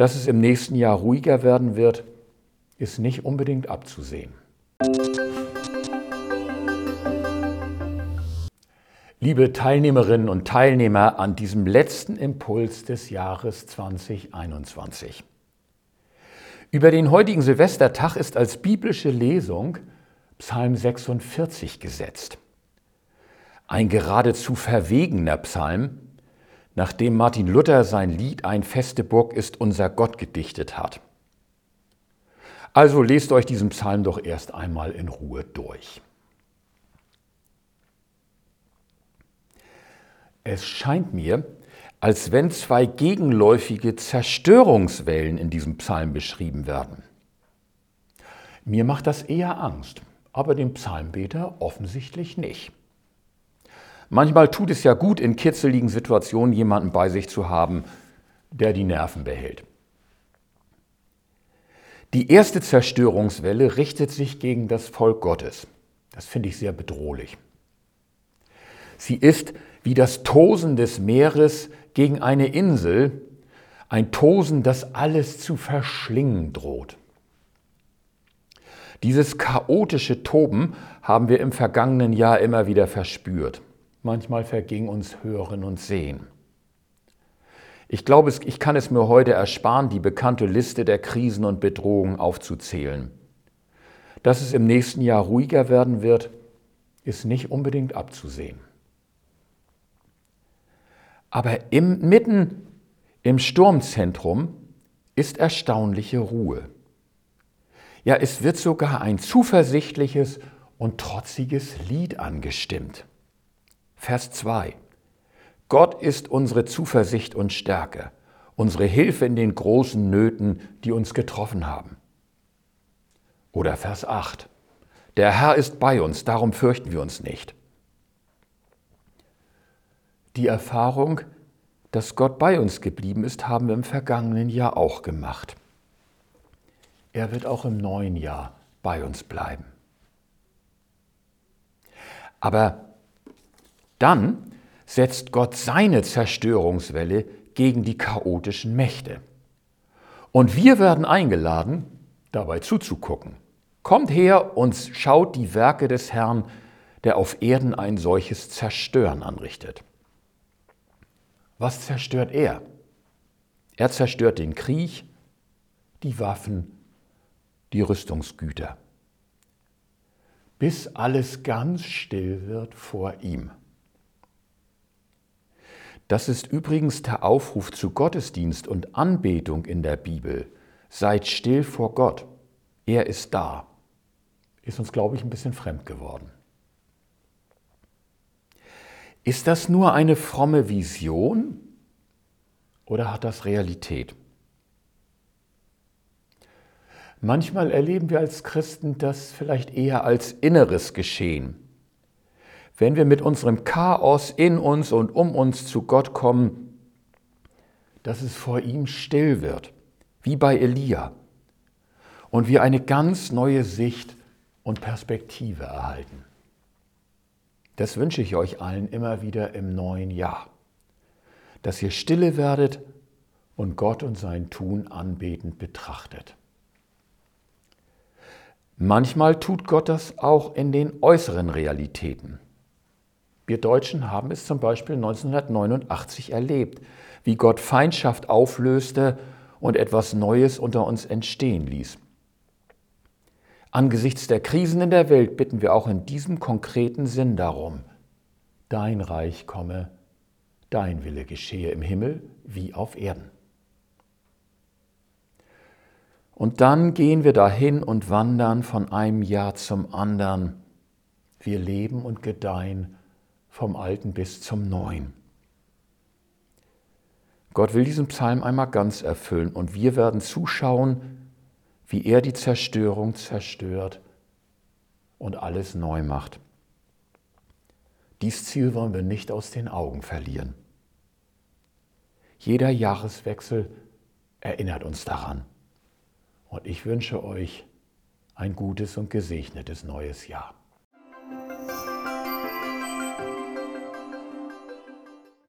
Dass es im nächsten Jahr ruhiger werden wird, ist nicht unbedingt abzusehen. Liebe Teilnehmerinnen und Teilnehmer an diesem letzten Impuls des Jahres 2021. Über den heutigen Silvestertag ist als biblische Lesung Psalm 46 gesetzt. Ein geradezu verwegener Psalm, nachdem Martin Luther sein Lied Ein feste Burg ist unser Gott gedichtet hat. Also lest euch diesen Psalm doch erst einmal in Ruhe durch. Es scheint mir, als wenn zwei gegenläufige Zerstörungswellen in diesem Psalm beschrieben werden. Mir macht das eher Angst, aber dem Psalmbeter offensichtlich nicht. Manchmal tut es ja gut, in kitzeligen Situationen jemanden bei sich zu haben, der die Nerven behält. Die erste Zerstörungswelle richtet sich gegen das Volk Gottes. Das finde ich sehr bedrohlich. Sie ist wie das Tosen des Meeres gegen eine Insel, ein Tosen, das alles zu verschlingen droht. Dieses chaotische Toben haben wir im vergangenen Jahr immer wieder verspürt. Manchmal verging uns Hören und Sehen. Ich glaube, ich kann es mir heute ersparen, die bekannte Liste der Krisen und Bedrohungen aufzuzählen. Dass es im nächsten Jahr ruhiger werden wird, ist nicht unbedingt abzusehen. Aber im, mitten im Sturmzentrum ist erstaunliche Ruhe. Ja, es wird sogar ein zuversichtliches und trotziges Lied angestimmt. Vers 2. Gott ist unsere Zuversicht und Stärke, unsere Hilfe in den großen Nöten, die uns getroffen haben. Oder Vers 8. Der Herr ist bei uns, darum fürchten wir uns nicht. Die Erfahrung, dass Gott bei uns geblieben ist, haben wir im vergangenen Jahr auch gemacht. Er wird auch im neuen Jahr bei uns bleiben. Aber dann setzt Gott seine Zerstörungswelle gegen die chaotischen Mächte. Und wir werden eingeladen, dabei zuzugucken. Kommt her und schaut die Werke des Herrn, der auf Erden ein solches Zerstören anrichtet. Was zerstört er? Er zerstört den Krieg, die Waffen, die Rüstungsgüter, bis alles ganz still wird vor ihm. Das ist übrigens der Aufruf zu Gottesdienst und Anbetung in der Bibel. Seid still vor Gott. Er ist da. Ist uns, glaube ich, ein bisschen fremd geworden. Ist das nur eine fromme Vision oder hat das Realität? Manchmal erleben wir als Christen das vielleicht eher als inneres Geschehen wenn wir mit unserem Chaos in uns und um uns zu Gott kommen, dass es vor ihm still wird, wie bei Elia, und wir eine ganz neue Sicht und Perspektive erhalten. Das wünsche ich euch allen immer wieder im neuen Jahr, dass ihr stille werdet und Gott und sein Tun anbetend betrachtet. Manchmal tut Gott das auch in den äußeren Realitäten. Wir Deutschen haben es zum Beispiel 1989 erlebt, wie Gott Feindschaft auflöste und etwas Neues unter uns entstehen ließ. Angesichts der Krisen in der Welt bitten wir auch in diesem konkreten Sinn darum, dein Reich komme, dein Wille geschehe im Himmel wie auf Erden. Und dann gehen wir dahin und wandern von einem Jahr zum anderen. Wir leben und gedeihen vom Alten bis zum Neuen. Gott will diesen Psalm einmal ganz erfüllen und wir werden zuschauen, wie er die Zerstörung zerstört und alles neu macht. Dies Ziel wollen wir nicht aus den Augen verlieren. Jeder Jahreswechsel erinnert uns daran. Und ich wünsche euch ein gutes und gesegnetes neues Jahr.